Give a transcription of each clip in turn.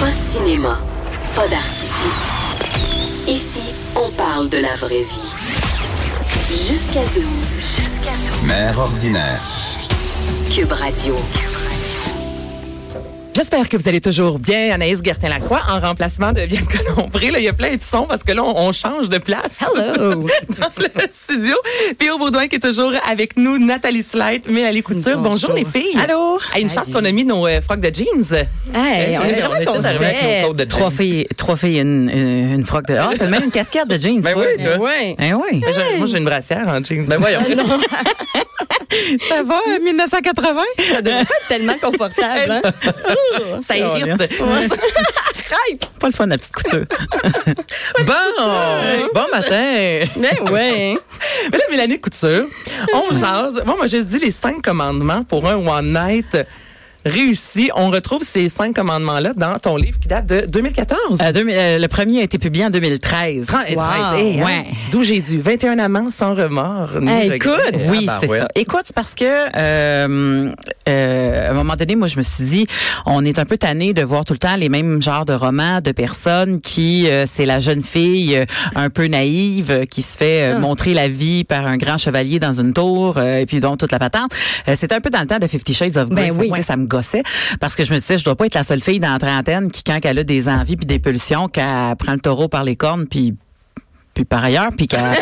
Pas de cinéma, pas d'artifice. Ici, on parle de la vraie vie. Jusqu'à 12. Mère ordinaire. Cube Radio. J'espère que vous allez toujours bien, Anaïs Gertin-Lacroix, en remplacement de Bianca Lombré. Là, il y a plein de sons parce que là, on, on change de place. Hello. dans le studio. Puis au Baudouin qui est toujours avec nous, Nathalie Slide, Mélanie Couture. Bonjour, Bonjour. les filles. Allô? Hey, une chance qu'on a mis nos euh, frocs de jeans. Hey, on est Hey, vraiment on est avec nos de Trois filles, trois filles, une, une, une froc de. Ah, t'as même une casquette de jeans. Ben oui. Ben oui. Ben, j'ai- Moi, j'ai une brassière en jeans. Ben voyons. Ça va, 1980? Ça devrait pas être tellement confortable, hein? Ça irrite. Arrête! Pas le fun, la petite couture. bon, bon matin. Mais ouais. Mais là, Mélanie Couture, on jase. Moi, moi, je dis les cinq commandements pour un one night réussi. On retrouve ces cinq commandements-là dans ton livre qui date de 2014. Euh, 2000, euh, le premier a été publié en 2013. 30 et Wow. 13. Hey, hein? D'où Jésus. 21 amants sans remords. Hey, écoute. Oui, Ah, ben c'est ouais. ça. Écoute, c'est parce que euh, euh, à un moment donné, moi, je me suis dit, on est un peu tanné de voir tout le temps les mêmes genres de romans de personnes qui, euh, c'est la jeune fille un peu naïve qui se fait euh, montrer la vie par un grand chevalier dans une tour euh, et puis donc toute la patente. Euh, C'était un peu dans le temps de Fifty Shades of Grey. Ben oui. ça me parce que je me disais, je dois pas être la seule fille dans la trentaine qui, quand elle a des envies puis des pulsions, qu'elle prend le taureau par les cornes puis puis par ailleurs, puis qu'elle part,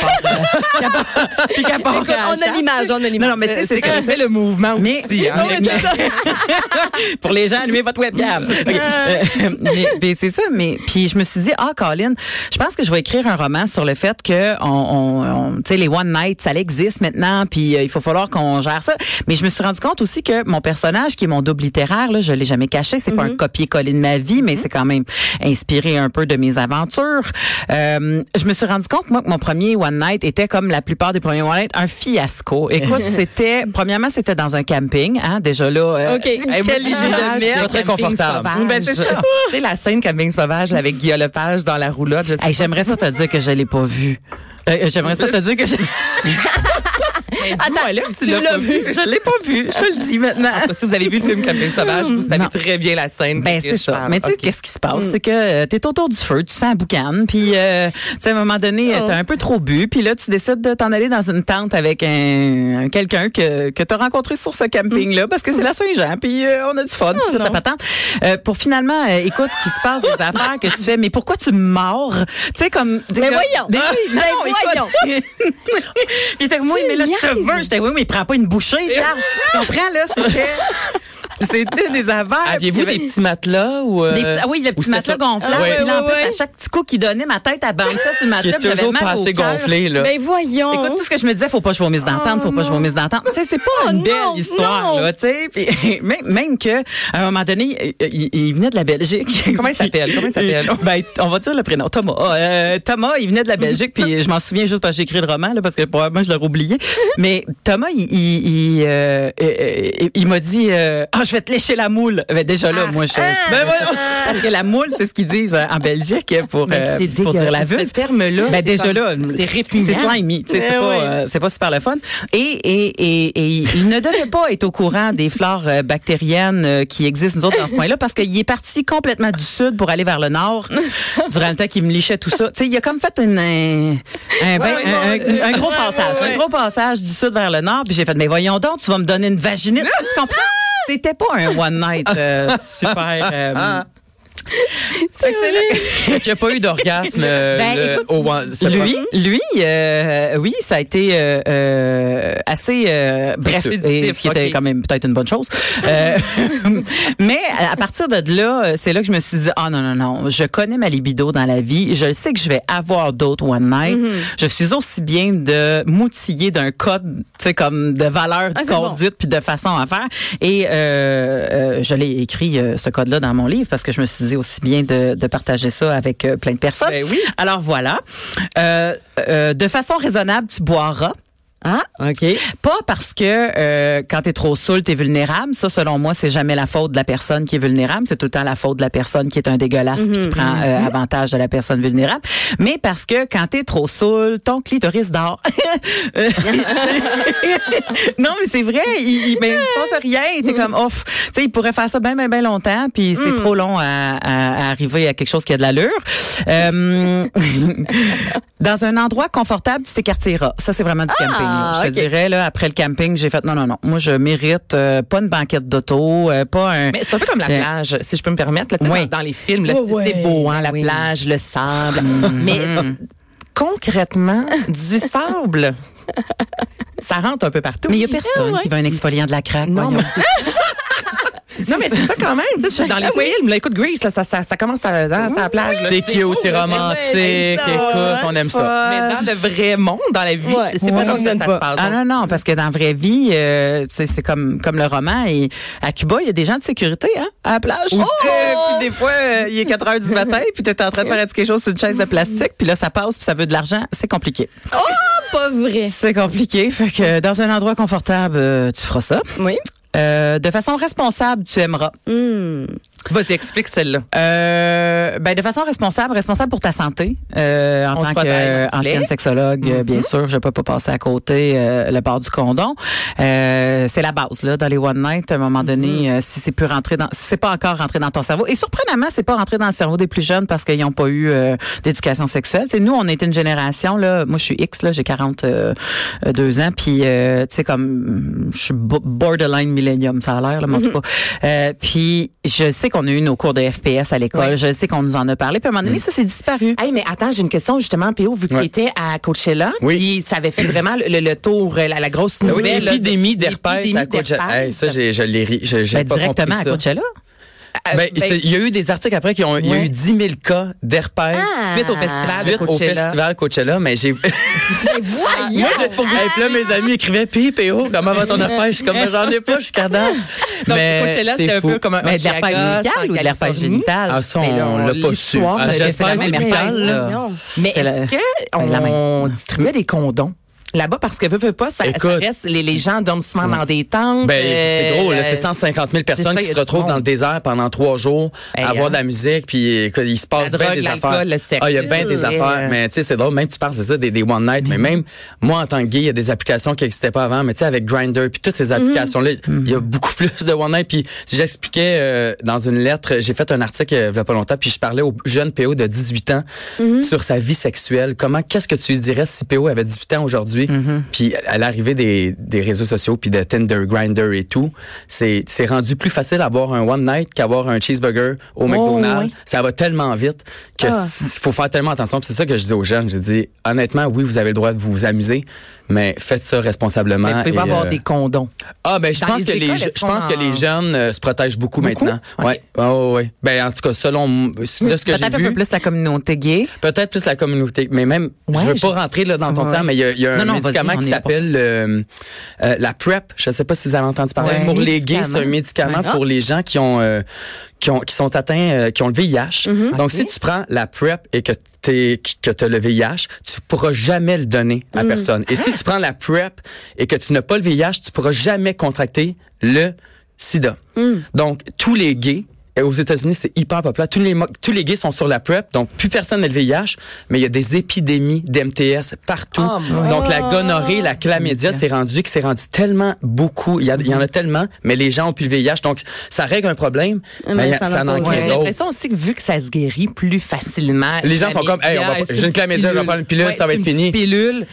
qu'elle part- puis qu'elle part Écoute, à la on a chasse. l'image, on a l'image. Non, non, mais tu sais, C'est c'est qu'elle ça. fait le mouvement Mais- aussi. hein. C'est ça. Pour les gens, allumez votre webcam. Ok. Euh, mais, mais c'est ça. Mais puis je me suis dit, ah, Colin, je pense que je vais écrire un roman sur le fait que on, on, on- tu sais, les one night, ça existe maintenant. Puis euh, il faut falloir qu'on gère ça. Mais je me suis rendu compte aussi que mon personnage, qui est mon double littéraire, là, je l'ai jamais caché. C'est pas un copier-coller de ma vie, mais c'est quand même inspiré un peu de mes aventures. Euh, je me suis rendu compte moi que mon premier one night était comme la plupart des premiers one night un fiasco. Écoute, c'était premièrement c'était dans un camping, hein, déjà là. euh, OK. Quelle idée de merde. très confortable. Ben, c'est ça. Tu sais, la scène camping sauvage avec Guillaume Lepage dans la roulotte. Hey, j'aimerais ça te dire que je l'ai pas vu. Euh, j'aimerais ça te dire que je, Attends, là, tu, l'as pas vu. je l'ai pas vu. Je te le dis maintenant. Si vous avez vu le film Camping Sauvage, vous savez Non. très bien la scène. Ben c'est ça. parle. Mais tu sais qu'est-ce qui se passe, c'est que euh, t'es autour du feu, tu sens la boucane, puis euh, tu sais à un moment donné Oh. t'as un peu trop bu, puis là tu décides de t'en aller dans une tente avec un, un- quelqu'un que que t'as rencontré sur ce camping là, parce que c'est la Saint-Jean, puis euh, on a du fun, puis toute la patente. Euh, pour finalement, euh, écoute, qu'il se passe des affaires que tu fais, mais pourquoi tu mords? Tu sais comme. Mais voyons. Ben oui, non, Mais écoute. Puis t'es comme, oui, Tu mais là, je te niaises. Veux. J'étais, oui, mais prends pas une bouchée, Serge. Tu comprends, là? C'était, c'était des affaires. Aviez-vous des petits matelas ou euh, des petits- ah oui, le petit matelas ça? gonflable. Ah ouais, Puis là, en plus, ouais. à chaque petit coup qu'il donnait, ma tête, elle bounçait sur le qui matelas. est puis j'avais toujours pas assez gonflé là. Mais voyons. Écoute, tout ce que je me disais, faut pas que je vomisse d'entendre, faut pas que je vomisse d'entendre. Tu sais, c'est pas Oh une belle non, histoire, non. là, tu sais. Puis même, même que, à un moment donné, il, venait de la Belgique. Comment il s'appelle? Comment il s'appelle? Ben, on va dire le prénom. Thomas. Euh, Thomas, il venait de la Belgique, puis je m'en souviens juste parce que j'ai écrit le roman, là, parce que probablement je l'aurais oublié. Mais Thomas, il, il, il, euh, euh, il m'a dit, euh, ah, je vais te lécher la moule. Ben, déjà là, moi, je, Ah. ben, parce que la moule, c'est ce qu'ils disent euh, en Belgique pour, Mais euh, pour dire la vulve. Ce terme-là, Ben, déjà là, c'est répugnant. C'est slimy, c'est Eh pas, oui. euh, pas super le fun. Et, et, et, et il ne devait pas être au courant des flores euh, bactériennes euh, qui existent, nous autres, dans ce coin-là, parce qu'il est parti complètement du sud pour aller vers le nord durant le temps qu'il me lichait tout ça. Il a comme fait une, un, un, ouais, un- ouais. un- un gros Ouais, passage, ouais. un gros passage du sud vers le nord, puis j'ai fait, mais voyons donc, tu vas me donner une vaginite, tu comprends? C'était pas un one night euh, super. euh, Qui a pas eu d'orgasme euh, Ben, écoute, au Lui, lui, euh, oui, ça a été euh, euh, assez euh, bref, ce qui était quand même peut-être une bonne chose. Euh, mais à partir de là, c'est là que je me suis dit, ah non non non, je connais ma libido dans la vie, je sais que je vais avoir d'autres one night. Mm-hmm. Je suis aussi bien de m'outiller d'un code, tu sais comme de valeur Ah, de bon. conduite puis de façon à faire. Et euh, euh, je l'ai écrit euh, ce code-là dans mon livre parce que je me suis dit aussi bien de, de partager ça avec euh, plein de personnes. Ben oui. Alors voilà. Euh, euh, de façon raisonnable, tu boiras. Ah, OK. Pas parce que euh, quand t'es trop saoul, t'es vulnérable. Ça, selon moi, c'est jamais la faute de la personne qui est vulnérable. C'est tout le temps la faute de la personne qui est un dégueulasse puis qui prend euh, avantage de la personne vulnérable. Mais parce que quand t'es trop saoul, ton clitoris dort. Non, mais c'est vrai. Il, il, mais il se passe rien. T'es comme off. Tu sais, il pourrait faire ça bien, bien, bien longtemps. Puis c'est trop long à, à- à arriver à quelque chose qui a de l'allure. Euh, dans un endroit confortable, tu t'écartilleras. Ça, c'est vraiment du camping. Là. Je te dirais, là, après le camping, j'ai fait non, non, non. Moi, je mérite euh, pas une banquette d'auto, euh, pas un. Mais c'est un peu comme la Euh, plage, si je peux me permettre. Là, Oui. dans, dans les films, là, Oui, c'est c'est oui, beau, hein, la oui. plage, le sable. Mais euh, concrètement, du sable, ça rentre un peu partout. Mais il y a personne qui veut un exfoliant de la craque. Non, voyons. mais Non, mais c'est ça quand même. Tu sais, dans les films, là, écoute, Grease, là, ça, ça, ça commence à, à, à la plage. là. C'est cute, c'est romantique. Écoute, ouais. on aime ça. Mais dans le vrai monde, dans la vie, Ouais. c'est pas comme ça que ça se passe. Ah non, non, parce que dans la vraie vie, euh, tu sais, c'est comme comme le roman. Et à Cuba, il y a des gens de sécurité hein, à la plage. Euh, puis des fois, euh, il est 4 heures du matin, puis tu es en train de faire quelque chose sur une chaise de plastique, puis là, ça passe, puis ça veut de l'argent. C'est compliqué. Pas vrai. C'est compliqué. Fait que dans un endroit confortable, euh, tu feras ça. Oui. Euh, de façon responsable, tu aimeras. Hmm. Vas-y, explique celle-là. Euh, ben de façon responsable, responsable pour ta santé. Euh, en On tant qu'ancienne sexologue, euh, bien sûr, je peux pas passer à côté euh, le bord du condom. Euh, c'est la base là dans les one night. À un moment donné, euh, si c'est plus rentré dans, si c'est pas encore rentré dans ton cerveau. Et surprenamment, c'est pas rentré dans le cerveau des plus jeunes parce qu'ils n'ont pas eu d'éducation sexuelle. C'est nous, on est une génération là. Moi, je suis X là, j'ai 42 ans, puis euh, tu sais comme je suis bo- borderline ça a l'air là, mais en tout cas. Euh, puis je sais qu'on a eu nos cours de FPS à l'école. Je sais qu'on nous en a parlé. Puis à un moment donné, ça s'est disparu. Hey, mais attends, j'ai une question justement, P.O., vu que tu étais à Coachella, Oui. puis ça avait fait vraiment le, tour, euh, la, la grosse oui, nouvelle. là, L'épidémie d'herpès à Coachella. Hey, ça, j'ai- je l'ai ri. Je- Ben, pas directement compris à ça. Coachella? Euh, Ben, ben, il y a eu des articles après qui ont, il y a Ouais. eu 10 000 cas d'herpès suite au festival suite au Coachella. festival Coachella, mais j'ai. Moi, c'est pour vous. Puis là, mes amis écrivaient Puis, PO, comment va ton herpès? Je suis comme, j'en ai pas jusqu'à date. Donc, mais Coachella, c'est un fou. peu comme un Mais de l'herpès en ou de l'herpès génital? Ah, ça, on l'a pas su. Ah, je- j'espère c'est la que c'est même médical, herpès, là. Non. Mais est-ce qu'on distribuait des condoms? Là-bas, parce que veut, veut pas, ça, reste, les, les gens dorment souvent dans des tentes. Ben, c'est gros, là, euh, c'est 150 000 personnes ça, qui se retrouvent dans le désert pendant trois jours Hey, à avoir hein? de la musique, puis il se passe bien des affaires. le ah, il y a bien des affaires, euh, mais tu sais, c'est drôle, même tu parles, c'est ça, des, des one night, mais même moi, en tant que gay, il y a des applications qui n'existaient pas avant, mais tu sais, avec Grindr, puis toutes ces applications-là, il y a beaucoup plus de one night, puis si j'expliquais euh, dans une lettre, j'ai fait un article euh, il y a pas longtemps, puis je parlais au jeune PO de 18 ans sur sa vie sexuelle. Comment, qu'est-ce que tu lui dirais si PO avait 18 ans aujourd'hui, puis à l'arrivée des, des réseaux sociaux, puis de Tinder, Grindr et tout, c'est c'est rendu plus facile d'avoir un one night qu'avoir un cheeseburger au McDonald's. ouais. Ça va tellement vite que il faut faire tellement attention. Puis c'est ça que je dis aux jeunes. J'ai dit, honnêtement, oui, vous avez le droit de vous amuser, mais faites ça responsablement. Mais vous pouvez et, pas avoir euh, des condoms. ah ben je Dans pense les que les écoles, je pense que les jeunes euh, se protègent beaucoup, Beaucoup? maintenant. Ok. Ouais. Ouais, ouais. Ben en tout cas selon de ce que j'ai Peut-être un vu peu plus la communauté gay. Peut-être plus la communauté, mais même, Ouais, je veux je pas rentrer là dans ton Ouais. temps, mais il y a, il y a un Non, médicament qui s'appelle euh, euh, la PrEP. Je sais pas si vous avez entendu parler. Ouais, pour les gays, c'est un médicament Ouais. pour les gens qui ont euh, qui ont qui sont atteints, euh, qui ont le VIH. Mm-hmm. Donc si tu prends la PrEP et que que tu as le VIH, tu pourras jamais le donner à Mm. personne. Et si tu prends la PrEP et que tu n'as pas le VIH, tu pourras jamais contracter le SIDA. Mm. Donc tous les gays aux États-Unis, c'est hyper populaire. Tous les, tous les gays sont sur la PrEP, donc plus personne n'a le VIH, mais il y a des épidémies d'MTS partout. Oh, donc la gonorrhée, la chlamydia, c'est rendu que c'est rendu tellement beaucoup. Il y, a- il y en a tellement, mais les gens ont plus le VIH, donc ça règle un problème, Mais mais, ça ça, en a en crée J'ai aussi que vu que ça se guérit plus facilement. Les gens font comme, Hey, on va pas- c'est j'ai une chlamydia, je vais pilule. prendre une pilule, ça va être fini. pilule.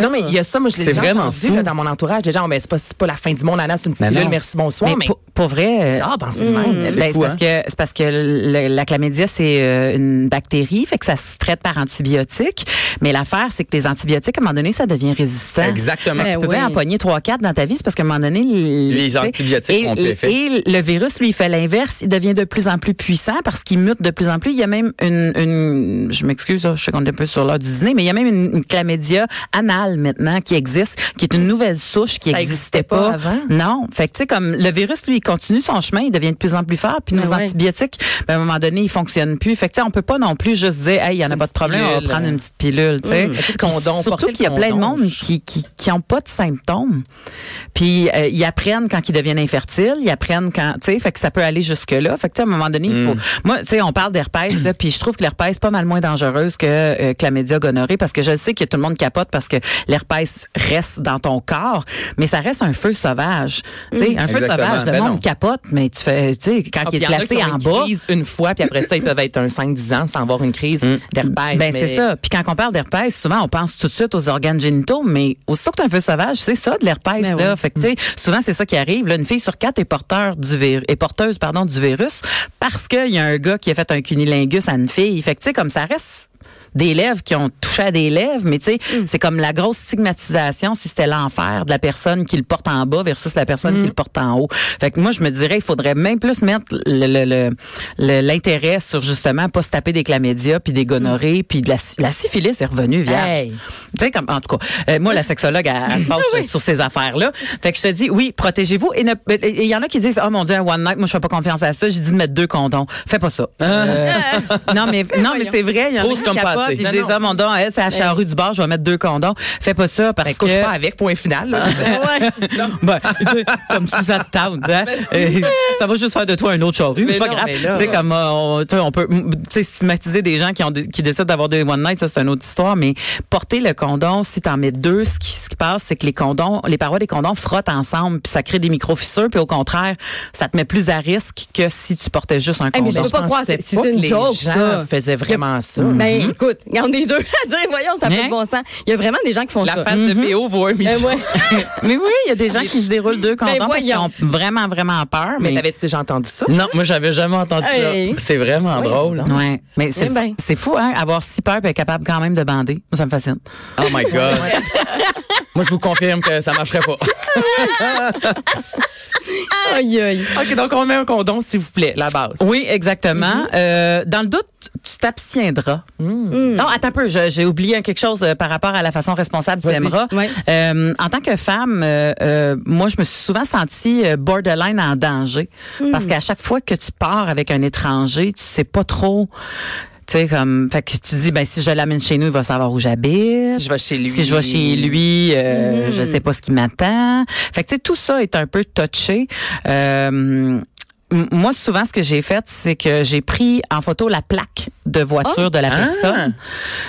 Non, mais il y a ça, moi, je l'ai C'est déjà vraiment entendu fou. là, dans mon entourage. Des gens, oh, ben, c'est pas, c'est pas la fin du monde, Anna, c'est une petite pilule, merci, bonsoir. Mais Mais, pour, pour vrai, ah, ben, c'est le même. C'est ben, fou, parce que que c'est parce que le- la chlamydia c'est euh, une bactérie, fait que ça se traite par antibiotiques. Mais l'affaire c'est que les antibiotiques à un moment donné ça devient résistant. Exactement. Que tu peux Ben bien oui. en pogner trois quatre dans ta vie, c'est parce qu'à un moment donné les, antibiotiques et, plus effet. Et le virus lui il fait l'inverse, il devient de plus en plus puissant parce qu'il mute de plus en plus. Il y a même une, une je m'excuse, je sais qu'on est un peu sur l'heure du dîner, mais il y a même une, une chlamydia anale maintenant qui existe, qui est une nouvelle souche qui n'existait existait pas pas. avant? Non, fait que tu sais comme le virus lui il continue son chemin, il devient de plus en plus fort, puis nos Mais ouais. Antibiotiques, ben, à un moment donné, ils fonctionnent plus. Fait que tu sais on peut pas non plus juste dire hey, il y en a pas de problème, on va prendre une petite pilule, tu sais. Mmh. Condom, Surtout qu'il y a plein de monde qui qui qui ont pas de symptômes. Puis euh, ils apprennent quand ils deviennent infertiles, ils apprennent quand tu sais fait que ça peut aller jusque là. Fait que tu sais, à un moment donné, il faut moi tu sais on parle d'herpès là puis je trouve que l'herpès est pas mal moins dangereuse que euh, chlamydia gonorrhée parce que je sais que tout le monde capote parce que l'herpès reste dans ton corps, mais ça reste un feu sauvage. Tu sais un feu sauvage, le Ben monde non. capote mais tu fais tu sais quand Ah, il est y ont en une bas crise une fois, puis après ça, ils peuvent être un 5-10 ans sans avoir une crise d'herpès. ben mais- c'est ça. Puis quand on parle d'herpès, souvent on pense tout de suite aux organes génitaux, mais aussitôt que tu un feu sauvage, c'est ça de l'herpès Ben là. oui. Fait que tu sais, souvent c'est ça qui arrive. Là, une fille sur quatre est porteur du virus, est porteuse pardon du virus parce qu'il y a un gars qui a fait un cunilingus à une fille. Fait que tu sais comme ça reste des lèvres qui ont touché à des lèvres, mais tu sais, c'est comme la grosse stigmatisation si c'était l'enfer de la personne qui le porte en bas versus la personne qui le porte en haut. Fait que moi, je me dirais, il faudrait même plus mettre le- le- le- le- l'intérêt sur justement pas se taper des chlamydia puis des gonorrhées puis de la, la syphilis est revenue vierge. Hey. Tu sais, comme, en tout cas, euh, moi, la sexologue, elle, elle se fâche sur ces affaires-là. Fait que je te dis, oui, protégez-vous. Et il y en a qui disent, oh mon Dieu, un one night, moi, je fais pas confiance à ça. J'ai dit de mettre deux condoms. Fais pas ça. Euh, non, mais, non, mais c'est vrai. Il y en a qui passé. Ils disent, non. oh mon Dieu, elle, c'est à la rue du bar, je vais mettre deux condoms. Fais pas ça parce Ben, que. couche pas avec, point final. là. Ouais. Ben, tu sais, comme si ça te tente, hein? Euh, ça va juste faire de toi un autre charrue, Mais c'est pas non, grave. mais Tu sais, comme euh, on, tu sais, on peut, tu sais, stigmatiser des gens qui ont des- qui décident d'avoir des one night, ça c'est une autre histoire. Mais porter le condom, si t'en mets deux, ce qui, ce qui passe, c'est que les condoms, les parois des condoms frottent ensemble, puis ça crée des micro fissures, puis au contraire, ça te met plus à risque que si tu portais juste un Hey, mais condom. je peux pas croire, c'est que une les joke, gens ça. faisaient vraiment ça. Ben, écoute, regarde les deux à dire, voyons, ça fait Hein? de bon sens. Il y a vraiment des gens qui font La ça. face de PO vaut un million. Ben, ouais. Mais oui, il y a des gens qui se déroulent deux condoms parce qu'ils ont vraiment, vraiment peur. Mais Mais, t'avais-tu déjà entendu ça? Non, moi j'avais jamais entendu Hey. ça. C'est vraiment drôle. ouais. Mais c'est Eh ben. c'est fou, hein, avoir si peur et être capable quand même de bander. Moi, ça me fascine. Oh my god. moi je vous confirme que ça marcherait pas. Aïe, aïe. OK, donc on met un condom, s'il vous plaît, la base. Oui, exactement. Euh, dans le doute, tu t'abstiendras. Non, attends un peu, j'ai oublié quelque chose euh, par rapport à la façon responsable Vas-y. aimeras. Ouais. Euh, en tant que femme, euh, euh, moi, je me suis souvent sentie euh, borderline en danger. Parce qu'à chaque fois que tu pars avec un étranger, tu sais pas trop... Tu sais, comme, fait que tu dis, ben, si je l'amène chez nous, il va savoir où j'habite. Si je vais chez lui. Si je vais chez lui, euh, je sais pas ce qui m'attend. Fait que tu sais, tout ça est un peu touché. Euh, moi, souvent, ce que j'ai fait, c'est que j'ai pris en photo la plaque de voiture de la personne.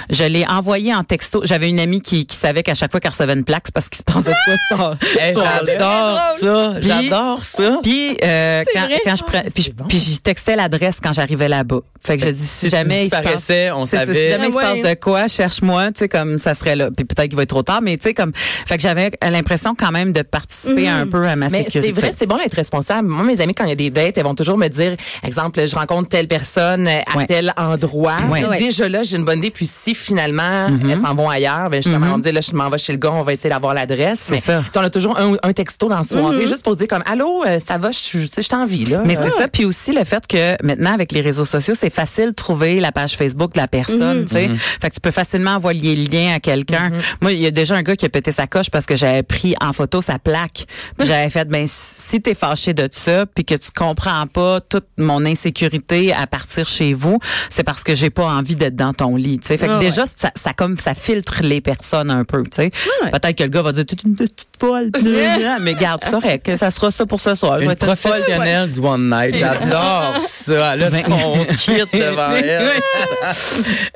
Je l'ai envoyé en texto. J'avais une amie qui, qui savait qu'à chaque fois qu'elle recevait une plaque, c'est parce qu'il se passait de quoi Hey, j'adore ça. J'adore ça. puis euh, quand, vrai. quand je pre- puis, je- puis j'y textais l'adresse quand j'arrivais là-bas. Fait que je dis si Si jamais il se passe, on savait. si jamais il se Ah passe de quoi, cherche-moi, tu sais comme ça serait là. Puis peut-être qu'il va être trop tard, mais tu sais comme fait que j'avais l'impression quand même de participer un peu à ma Mais sécurité. c'est vrai, c'est bon d'être responsable. Moi, mes amis, quand il y a des elles vont toujours me dire, exemple, je rencontre telle personne euh, à Ouais. tel endroit. Ouais. Déjà là, j'ai une bonne idée. Puis si finalement, Mm-hmm. elles s'en vont ailleurs, ben justement, on me dit, là, je m'en vais chez le gars, on va essayer d'avoir l'adresse. Mais ça. on a toujours un, un texto dans la soirée, juste pour dire comme, allô, euh, ça va, je suis- tu sais, je t'en vie, là. Mm-hmm. Mais c'est ça, puis aussi le fait que maintenant avec les réseaux sociaux, c'est facile de trouver la page Facebook de la personne, tu sais. Fait que tu peux facilement envoyer le lien à quelqu'un. Moi, il y a déjà un gars qui a pété sa coche parce que j'avais pris en photo sa plaque. J'avais fait ben si t'es fâché de ça puis que tu comprends pas toute mon insécurité à partir chez vous, c'est parce que j'ai pas envie d'être dans ton lit, tu sais. Fait que Ah déjà ça, ça comme ça filtre les personnes un peu, tu sais. Ouais. Peut-être que le gars va dire toute une petite folle, mais garde, c'est correct, ça sera ça pour ce soir. Une professionnelle du One Night. J'adore ça. Là, c'est qu'on quitte devant elle.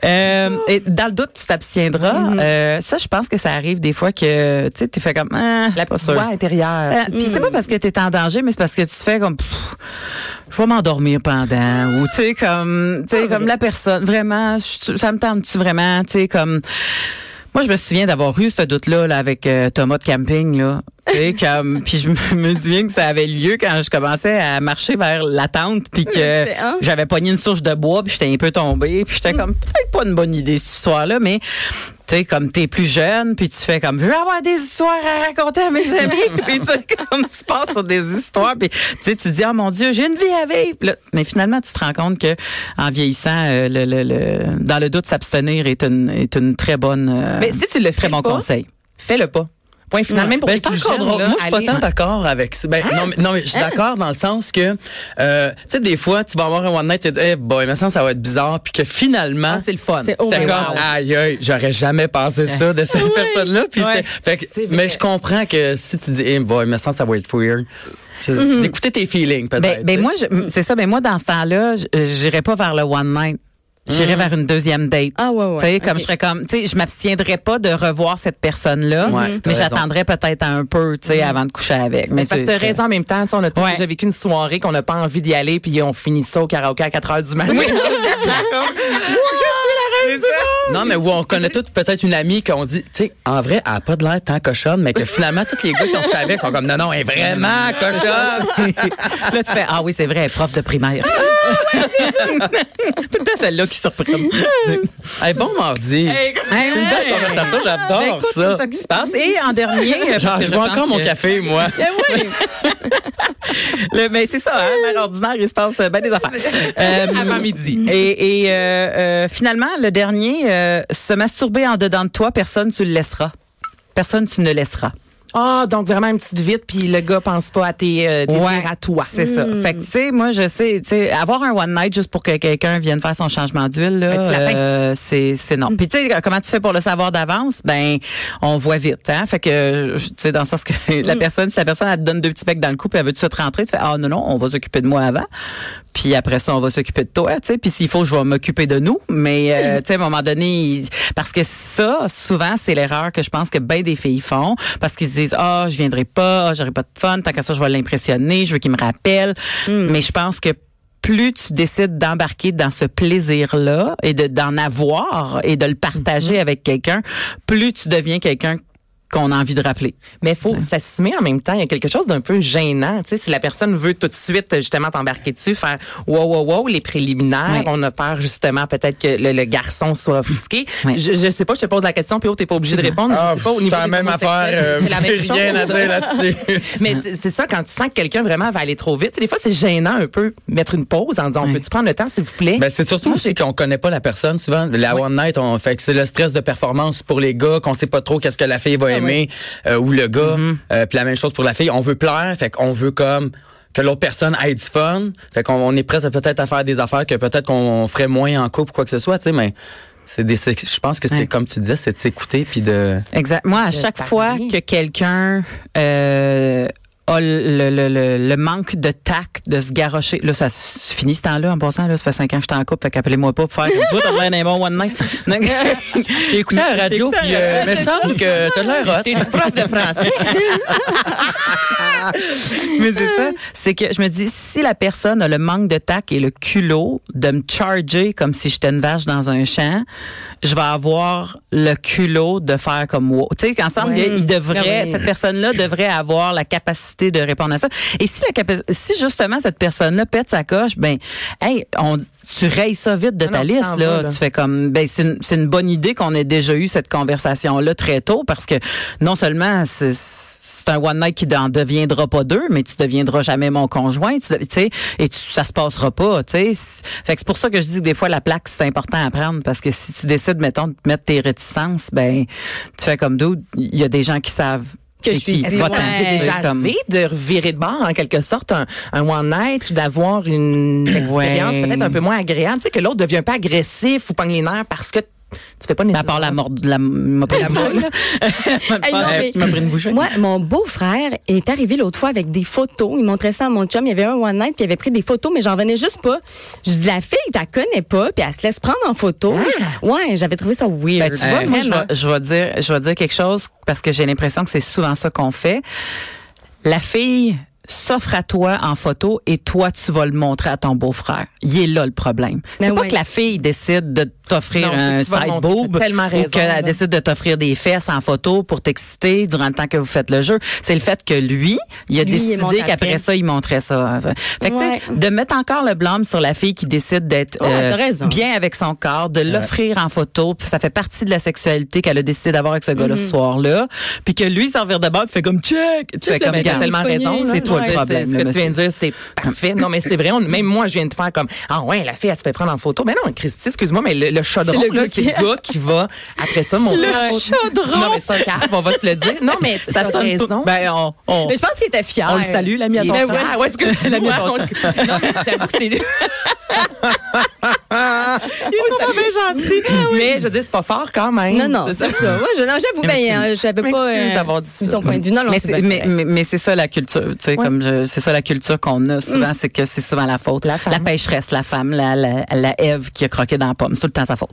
Euh, et dans le doute, tu t'abstiendras. Mm-hmm. Euh, ça, je pense que ça arrive des fois que tu sais, tu fais comme ah, la pas voix intérieure. Euh, Puis c'est pas parce que tu es en danger, mais c'est parce que tu fais comme pff, je vais m'endormir pendant ou tu sais comme tu sais comme la personne vraiment ça me tente-tu vraiment, tu sais comme moi, je me souviens d'avoir eu ce doute-là là, avec euh, Thomas de camping. Là. Comme, puis je me- souviens que ça avait lieu quand je commençais à marcher vers la tente, puis que hein? j'avais pogné une souche de bois, puis j'étais un peu tombée, puis j'étais comme, peut-être pas une bonne idée, cette histoire-là, mais tu sais, comme t'es plus jeune, puis tu fais comme, je veux avoir des histoires à raconter à mes amis, puis tu sais, comme tu passes sur des histoires, puis tu sais, tu dis, oh mon Dieu, j'ai une vie à vivre. Là, mais finalement, tu te rends compte que en vieillissant, euh, le, le- le- dans le doute, s'abstenir est une, est une très bonne, euh, Mais si tu le très bon pas, conseil. fais-le pas. Point final. Même pour Ben, les plus jeunes, là, Moi, je suis pas tant d'accord avec ça. Ben, non, mais, non, mais je suis d'accord dans le sens que, euh, tu sais, des fois, tu vas avoir un one night, tu te dis, hey, boy, mais ça, ça va être bizarre, puis que finalement, Ah, c'est le fun. C'est- comme, wow. aïe, aïe, j'aurais jamais pensé ça de cette personne-là. Puis Ouais. fait que, mais je comprends que si tu dis, hey, boy, mais ça, ça va être weird. C'est- D'écouter tes feelings, Ben, peut-être. ben sais. moi, c'est ça. Mais moi, dans ce temps-là, j'irais pas vers le one night. J'irais vers une deuxième date. Ah, ouais, ouais, Tu sais, comme je serais comme, tu sais, je m'abstiendrais pas de revoir cette personne-là, mais j'attendrais peut-être un peu, tu sais, avant de coucher avec. Mais c'est parce que raison en même temps. tu sais, On a Ouais. déjà vécu une soirée qu'on n'a pas envie d'y aller, puis on finit ça au karaoké à 4 heures du matin. Non, mais où on connaît toutes peut-être une amie qu'on dit, tu sais, en vrai, elle a pas de l'air tant cochonne, mais que finalement, tous les gars qui ont couché avec sont comme, non, non, elle est vraiment cochonne. là, tu fais, ah oui, c'est vrai, prof de primaire. Tout le temps celle-là qui surprend. Hey, bon mardi. c'est une belle conversation, Ben, j'adore ça. C'est ça qui se passe. Et en dernier, Genre, je bois encore mon café, moi. Le- mais c'est ça, hein, ordinaire, il se passe bien des affaires. Euh, Avant midi. Et, et, euh, euh, finalement, le dernier, euh, se masturber en dedans de toi, personne tu le laisseras. Personne tu ne laisseras. Ah, donc vraiment une petite vite, puis le gars pense pas à tes euh, désirs à toi. C'est ça. Fait que, tu sais, moi, je sais, tu sais, avoir un one night juste pour que quelqu'un vienne faire son changement d'huile, là, euh, c'est, c'est non. Puis, tu sais, comment tu fais pour le savoir d'avance? Ben, on voit vite, hein? Fait que, tu sais, dans le sens que la personne, si la personne, elle te donne deux petits becs dans le cou, puis elle veut tout de suite rentrer, tu fais, ah, non, non, on va s'occuper de moi avant. Puis après ça, on va s'occuper de toi, tu sais. Puis s'il faut, je vais m'occuper de nous. Mais, euh, tu sais, à un moment donné, il- parce que ça, souvent, c'est l'erreur que je pense que bien des filles font. Parce qu'ils se disent, ah, je viendrai pas, ah, j'aurai pas de fun, tant qu'à ça, je vais l'impressionner, je veux qu'il me rappelle. Mais je pense que plus tu décides d'embarquer dans ce plaisir-là et de d'en avoir et de le partager avec quelqu'un, plus tu deviens quelqu'un qu'on a envie de rappeler. Mais faut s'assumer en même temps. Il y a quelque chose d'un peu gênant. Tu sais, si la personne veut tout de suite justement t'embarquer dessus, faire wow wow wow les préliminaires, Oui. on a peur justement peut-être que le, le garçon soit offusqué. Oui. Je, je sais pas, je te pose la question, puis oh, t'es pas obligé de répondre. Ah, je sais pas au niveau la même affaire. euh, la même chose. rien à dire là-dessus. Mais c'est ça, quand tu sens que quelqu'un vraiment va aller trop vite, tu sais, des fois c'est gênant un peu mettre une pause en disant, Oui. peux-tu prendre le temps s'il vous plaît? Ben, c'est surtout aussi qu'on connaît pas la personne. Souvent, la one night, on fait que c'est le stress de performance pour les gars, qu'on sait pas trop qu'est-ce que la fille va aimer euh, ou le gars. Euh, puis la même chose pour la fille. On veut plaire, fait qu'on veut comme que l'autre personne ait du fun. Fait qu'on on est prêt à peut-être à faire des affaires que peut-être qu'on ferait moins en couple ou quoi que ce soit, tu sais, mais c'est des, je pense que c'est Ouais. comme tu disais, c'est de s'écouter puis de. Exact. Moi, à chaque parler. fois que quelqu'un euh, a le, le, le, le manque de tact de se garrocher, là, ça se finit ce temps-là en passant, là, ça fait cinq ans que je suis en couple, fait qu'appelez-moi pas pour faire t'as l'air d'un bon one night. Je t'ai écouté à la radio, puis euh, mais semble que t'as l'air hot. T'es prof de français. Mais c'est ça, c'est que je me dis, si la personne a le manque de tact et le culot de me charger comme si j'étais une vache dans un champ, je vais avoir le culot de faire comme wow. Tu sais, qu'en sens Ouais. qu'il devrait, oui. cette personne-là devrait avoir la capacité de répondre à ça. Et si la si justement cette personne-là pète sa coche, ben, hey, on, tu rayes ça vite de Ah ta non, liste, là. Tu fais comme, ben, c'est une, bonne idée qu'on ait déjà eu cette conversation-là très tôt parce que non seulement c'est, un one night qui n'en deviendra pas deux, mais tu deviendras jamais mon conjoint, tu sais, et tu, ça se passera pas, tu sais. C'est- Fait que c'est pour ça que je dis que des fois la plaque c'est important à prendre parce que si tu décides, mettons, de mettre tes réticences, ben, tu fais comme d'autres. Il y a des gens qui savent Que je suis ouais. en- C'est déjà arrivé de revirer de bord en quelque sorte un, un one night ou d'avoir une expérience Ouais. peut-être un peu moins agréable, tu sais que l'autre devient peu agressif ou pogne les nerfs parce que tu fais pas Mais à nécessairement part la mort, la, m'a pris La une bouchée, mort. là. Hey, non, mais Tu m'as pris une bouchée. Moi, mon beau-frère est arrivé l'autre fois avec des photos. Il montrait ça à mon chum. Il y avait un one night qui avait pris des photos, mais j'en venais juste pas. Je dis, la fille, t'as connais pas, puis elle se laisse prendre en photo. Ouais, j'avais trouvé ça weird. Ben, tu vois, moi, je je vais dire, je vais dire quelque chose parce que j'ai l'impression que c'est souvent ça qu'on fait. La fille s'offre à toi en photo et toi, tu vas le montrer à ton beau-frère. Il est là le problème. C'est Ben pas ouais. que la fille décide de t'offrir Non, c'est un side boob tellement raison, ou qu'elle décide de t'offrir des fesses en photo pour t'exciter durant le temps que vous faites le jeu. C'est le fait que lui, il a Lui, il montre décidé qu'après après. ça, il montrait ça. Fait que, Ouais. de mettre encore le blâme sur la fille qui décide d'être euh, Ouais, bien avec son corps, de l'offrir en photo, puis ça fait partie de la sexualité qu'elle a décidé d'avoir avec ce gars-là ce soir-là, puis que lui s'en vire de bord, fait comme check, tu fais le comme mec T'as a Regarde, tellement raison. c'est toi Ouais, le problème. Ce que tu viens de dire, c'est parfait. Non, mais c'est vrai. on- même moi, je viens de faire comme, ah ouais, la fille, elle se fait prendre en photo. Mais non, Christy, excuse-moi, mais le, le chaudron, C'est le qui- le gars qui va, après ça, mon Le chaudron! Non, mais c'est un cave, on va se le dire. Non, mais ça sonne raison. Ben, on, on, Mais je pense qu'il était fier. on le salue, l'ami à ton Ben ouais, ouais, excuse-moi. L'ami à ton j'avoue que c'est lui. Il est tellement bien gentil. Mais je dire, c'est pas fort quand même. Non, non, c'est ça. Ouais, j'avoue, ben, euh, j'avais pas m'excuse d'avoir dit ça. ton point de vue. Non, non, mais c'est ça la culture, tu sais, comme je, c'est ça la culture qu'on a souvent, c'est que c'est souvent la faute. La femme. pêcheresse, la femme, la, la, la Ève qui a croqué dans la pomme, c'est tout le temps sa faute.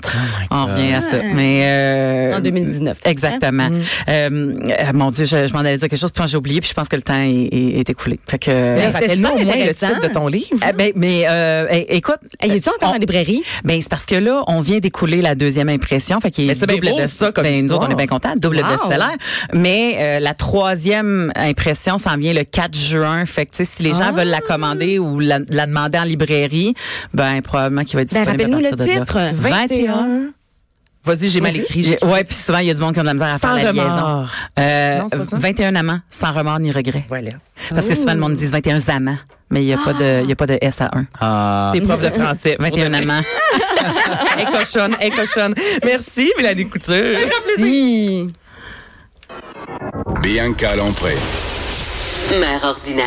On revient à ça. Mais euh, En 2019. Exactement. Euh, euh, mon Dieu, je, je m'en allais dire quelque chose, puis j'ai oublié, puis je pense que le temps est, est, est écoulé. Fait que. Mais euh, au moins le titre de ton livre. ah, ben, mais euh, écoute, Hey, es-tu encore on- en librairie? ben c'est parce que là, on vient d'écouler la deuxième impression, fait qu'il est c'est bien double beau, best- ça, comme ben, nous autres, on est bien contents, double Wow. best-seller. Mais euh, la troisième impression s'en vient le 4 juin, fait que tu sais, si les gens Ah. veulent la commander ou la, la demander en librairie, ben probablement qu'il va être Ben, disponible à rappelle-nous partir le de titre. là. 21. Vas-y, j'ai mal écrit. J'ai- Ouais, puis souvent il y a du monde qui a de la misère à Sans faire la liaison. remords. Euh, Non, c'est pas ça? 21 amants, sans remords ni regrets. Voilà. Parce que souvent le monde dit 21 amants, mais il y a pas de il y a pas de S à 1. Ah. T'es prof de français. 21 amants. Est cochonne, est cochonne. Merci, Mélanie Couture. Si. Bianca Lompré. Mère ordinaire.